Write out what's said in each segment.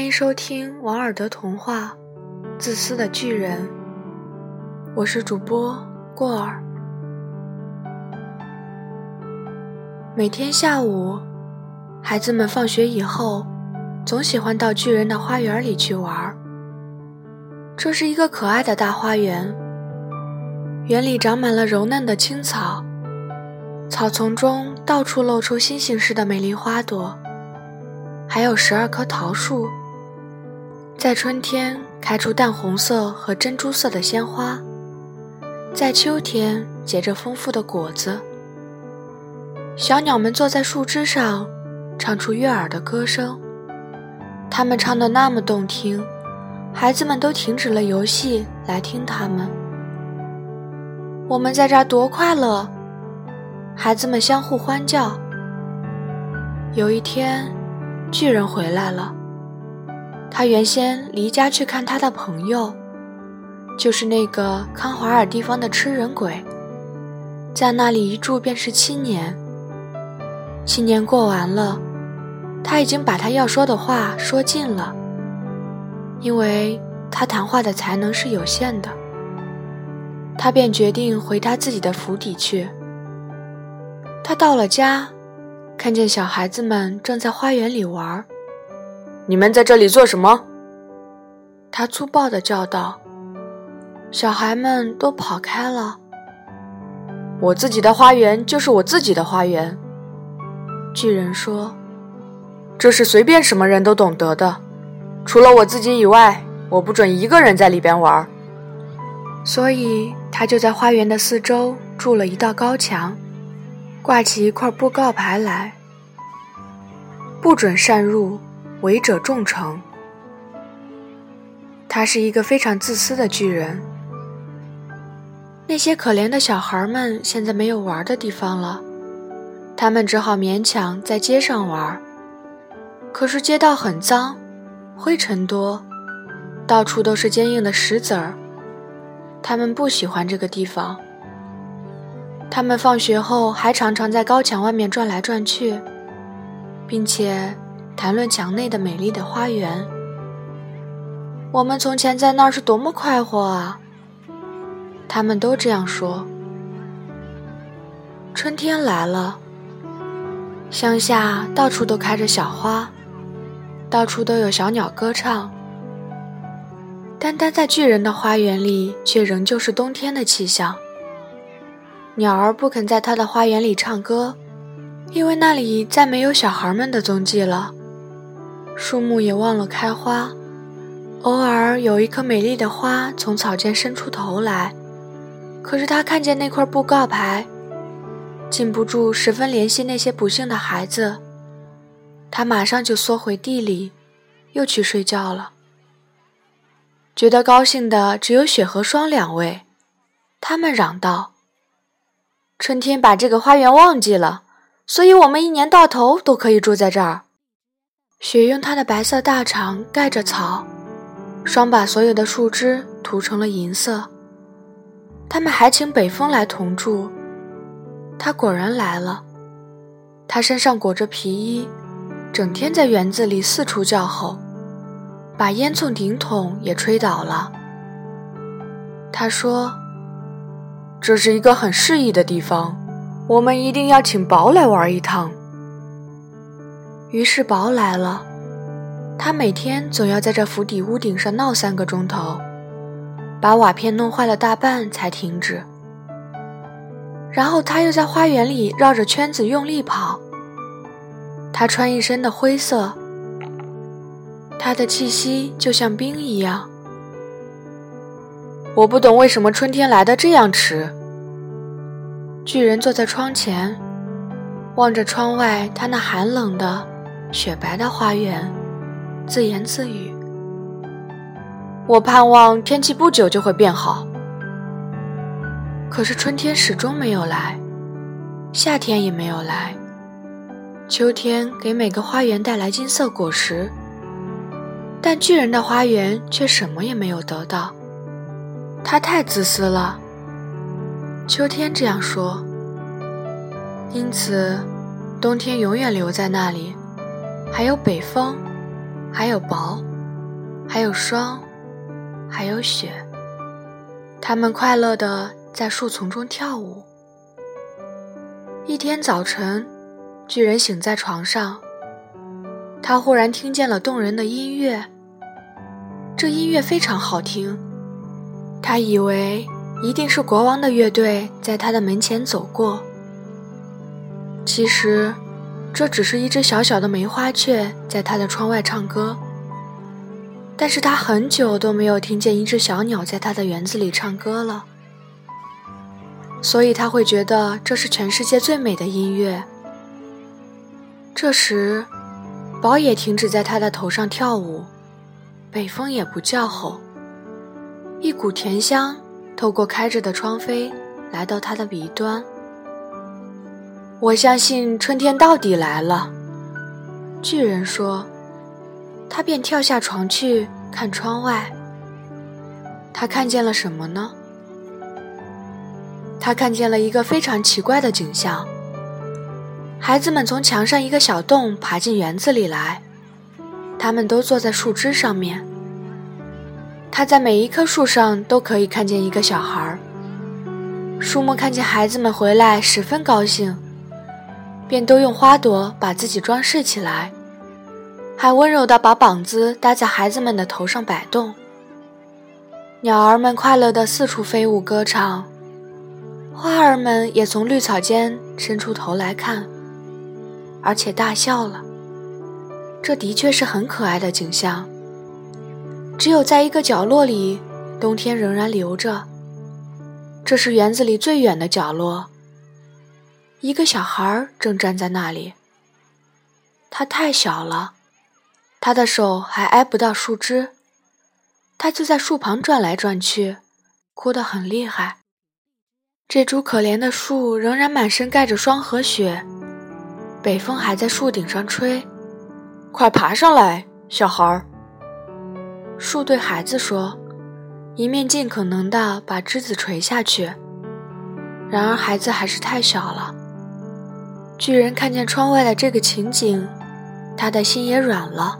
欢迎收听王尔德童话《自私的巨人》，我是主播过儿。每天下午，孩子们放学以后，总喜欢到巨人的花园里去玩。这是一个可爱的大花园，园里长满了柔嫩的青草，草丛中到处露出星星似的美丽花朵。还有十二棵桃树，在春天开出淡红色和珍珠色的鲜花，在秋天结着丰富的果子。小鸟们坐在树枝上，唱出悦耳的歌声，它们唱得那么动听，孩子们都停止了游戏来听它们。我们在这儿多快乐！孩子们相互欢叫。有一天。巨人回来了。他原先离家去看他的朋友，就是那个康华尔地方的吃人鬼，在那里一住便是七年。七年过完了，他已经把他要说的话说尽了，因为他谈话的才能是有限的。他便决定回他自己的府邸去。他到了家。看见小孩子们正在花园里玩儿，你们在这里做什么？他粗暴地叫道。小孩们都跑开了。我自己的花园就是我自己的花园，巨人说。这是随便什么人都懂得的，除了我自己以外，我不准一个人在里边玩。所以他就在花园的四周筑了一道高墙。挂起一块布告牌来，不准擅入，违者重惩。他是一个非常自私的巨人。那些可怜的小孩们现在没有玩的地方了，他们只好勉强在街上玩。可是街道很脏，灰尘多，到处都是坚硬的石子儿，他们不喜欢这个地方。他们放学后还常常在高墙外面转来转去，并且谈论墙内的美丽的花园。我们从前在那儿是多么快活啊！他们都这样说。春天来了，乡下到处都开着小花，到处都有小鸟歌唱。单单在巨人的花园里，却仍旧是冬天的气象。鸟儿不肯在他的花园里唱歌，因为那里再没有小孩们的踪迹了。树木也忘了开花，偶尔有一颗美丽的花从草间伸出头来，可是他看见那块布告牌，禁不住十分怜惜那些不幸的孩子。他马上就缩回地里，又去睡觉了。觉得高兴的只有雪和霜两位，他们嚷道。春天把这个花园忘记了，所以我们一年到头都可以住在这儿。雪用它的白色大氅盖着草，霜把所有的树枝涂成了银色。他们还请北风来同住，他果然来了。他身上裹着皮衣，整天在园子里四处叫吼，把烟囱顶筒也吹倒了。他说。这是一个很适宜的地方，我们一定要请宝来玩一趟。于是宝来了，他每天总要在这府邸屋顶上闹三个钟头，把瓦片弄坏了大半才停止。然后他又在花园里绕着圈子用力跑。他穿一身的灰色，他的气息就像冰一样。我不懂为什么春天来的这样迟。巨人坐在窗前，望着窗外他那寒冷的、雪白的花园，自言自语：“我盼望天气不久就会变好。”可是春天始终没有来，夏天也没有来，秋天给每个花园带来金色果实，但巨人的花园却什么也没有得到。他太自私了。秋天这样说。因此，冬天永远留在那里，还有北风，还有雹。还有霜，还有雪。他们快乐地在树丛中跳舞。一天早晨，巨人醒在床上，他忽然听见了动人的音乐。这音乐非常好听，他以为一定是国王的乐队在他的门前走过。其实，这只是一只小小的梅花雀在他的窗外唱歌。但是他很久都没有听见一只小鸟在他的园子里唱歌了，所以他会觉得这是全世界最美的音乐。这时，宝也停止在他的头上跳舞，北风也不叫吼，一股甜香透过开着的窗扉来到他的鼻端。我相信春天到底来了，巨人说。他便跳下床去看窗外。他看见了什么呢？他看见了一个非常奇怪的景象。孩子们从墙上一个小洞爬进园子里来，他们都坐在树枝上面。他在每一棵树上都可以看见一个小孩儿。树木看见孩子们回来，十分高兴，便都用花朵把自己装饰起来。还温柔地把膀子搭在孩子们的头上摆动。鸟儿们快乐地四处飞舞歌唱，花儿们也从绿草间伸出头来看，而且大笑了。这的确是很可爱的景象。只有在一个角落里，冬天仍然留着。这是园子里最远的角落。一个小孩正站在那里。他太小了。他的手还挨不到树枝，他就在树旁转来转去，哭得很厉害。这株可怜的树仍然满身盖着霜和雪，北风还在树顶上吹。快爬上来，小孩儿！树对孩子说，一面尽可能地把枝子垂下去。然而孩子还是太小了。巨人看见窗外的这个情景，他的心也软了。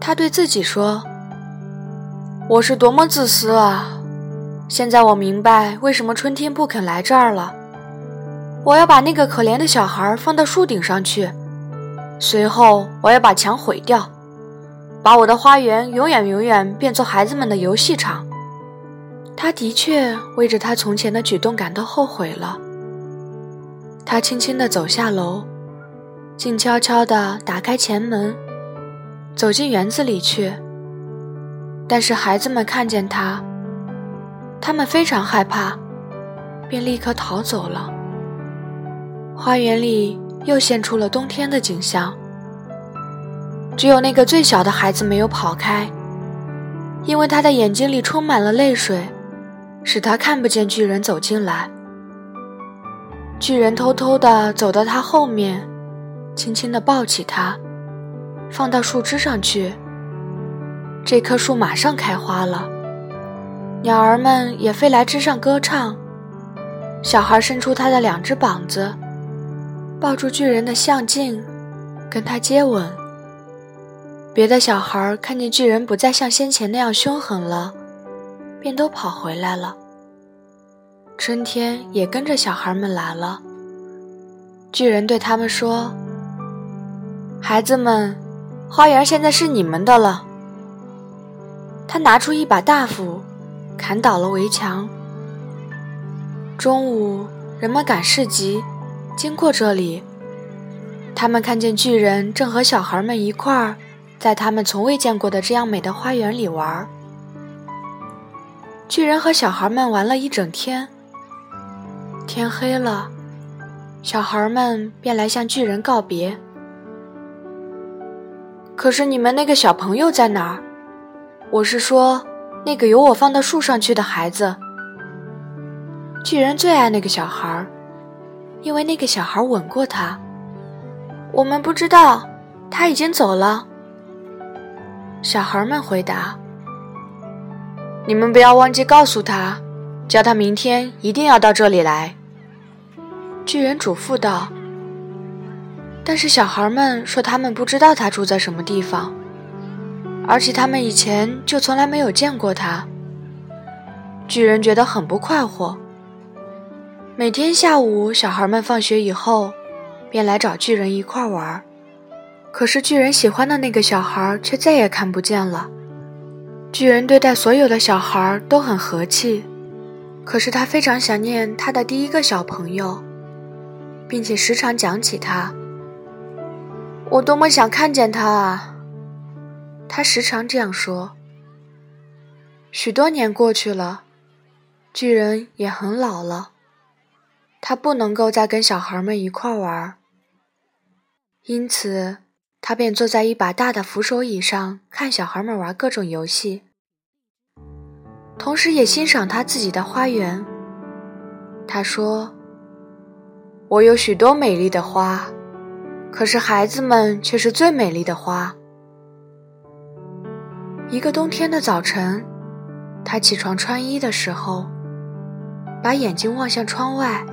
他对自己说：“我是多么自私啊！现在我明白为什么春天不肯来这儿了。我要把那个可怜的小孩放到树顶上去，随后我要把墙毁掉，把我的花园永远永远变作孩子们的游戏场。”他的确为着他从前的举动感到后悔了。他轻轻地走下楼，静悄悄地打开前门。走进园子里去，但是孩子们看见他，他们非常害怕，便立刻逃走了。花园里又现出了冬天的景象。只有那个最小的孩子没有跑开，因为他的眼睛里充满了泪水，使他看不见巨人走进来。巨人偷偷地走到他后面，轻轻地抱起他。放到树枝上去，这棵树马上开花了。鸟儿们也飞来枝上歌唱。小孩伸出他的两只膀子，抱住巨人的项镜，跟他接吻。别的小孩看见巨人不再像先前那样凶狠了，便都跑回来了。春天也跟着小孩们来了。巨人对他们说：“孩子们。”花园现在是你们的了。他拿出一把大斧，砍倒了围墙。中午，人们赶市集，经过这里，他们看见巨人正和小孩们一块儿，在他们从未见过的这样美的花园里玩。巨人和小孩们玩了一整天。天黑了，小孩们便来向巨人告别。可是你们那个小朋友在哪儿？我是说，那个由我放到树上去的孩子。巨人最爱那个小孩，因为那个小孩吻过他。我们不知道，他已经走了。小孩们回答：“你们不要忘记告诉他，叫他明天一定要到这里来。”巨人嘱咐道。但是小孩们说他们不知道他住在什么地方，而且他们以前就从来没有见过他。巨人觉得很不快活。每天下午，小孩们放学以后，便来找巨人一块玩。可是巨人喜欢的那个小孩却再也看不见了。巨人对待所有的小孩都很和气，可是他非常想念他的第一个小朋友，并且时常讲起他。我多么想看见他啊！他时常这样说。许多年过去了。巨人也很老了，他不能够再跟小孩们一块玩，因此他便坐在一把大的扶手椅上看小孩们玩各种游戏，同时也欣赏他自己的花园。他说：“我有许多美丽的花，可是孩子们却是最美丽的花。”一个冬天的早晨，他起床穿衣的时候。把眼睛望向窗外，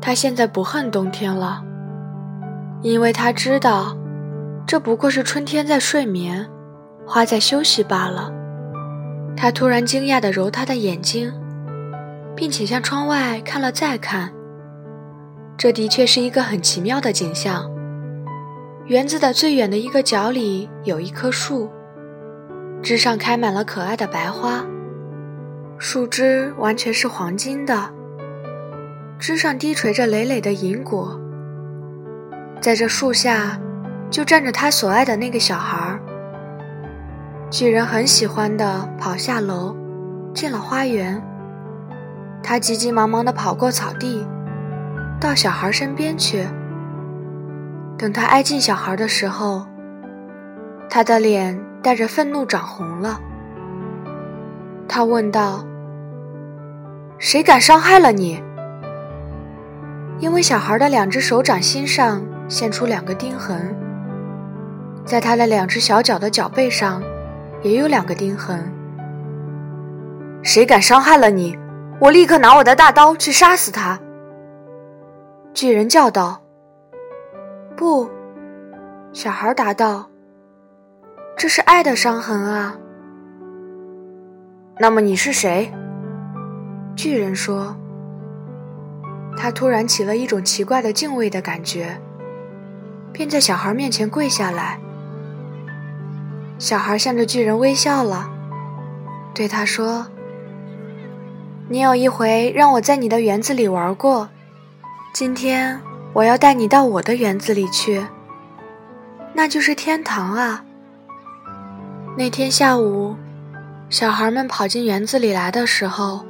他现在不恨冬天了，因为他知道，这不过是春天在睡眠，花在休息罢了。他突然惊讶地揉他的眼睛，并且向窗外看了再看。这的确是一个很奇妙的景象。园子的最远的一个角里有一棵树，枝上开满了可爱的白花。树枝完全是黄金的，枝上低垂着累累的银果。在这树下，就站着他所爱的那个小孩。巨人很喜欢的跑下楼，进了花园。他急急忙忙的跑过草地，到小孩身边去。等他挨近小孩的时候，他的脸带着愤怒涨红了。他问道。谁敢伤害了你？因为小孩的两只手掌心上现出两个钉痕，在他的两只小脚的脚背上也有两个钉痕。谁敢伤害了你？我立刻拿我的大刀去杀死他！巨人叫道。不，小孩答道：“这是爱的伤痕啊。”那么你是谁？巨人说：“他突然起了一种奇怪的敬畏的感觉，便在小孩面前跪下来。小孩向着巨人微笑了，对他说：‘你有一回让我在你的园子里玩过，今天我要带你到我的园子里去，那就是天堂啊。’那天下午，小孩们跑进园子里来的时候。”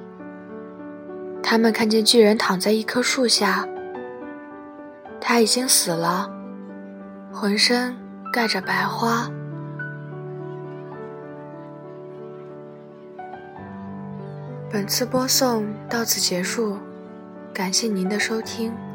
他们看见巨人躺在一棵树下，他已经死了，浑身盖着白花。本次播送到此结束，感谢您的收听。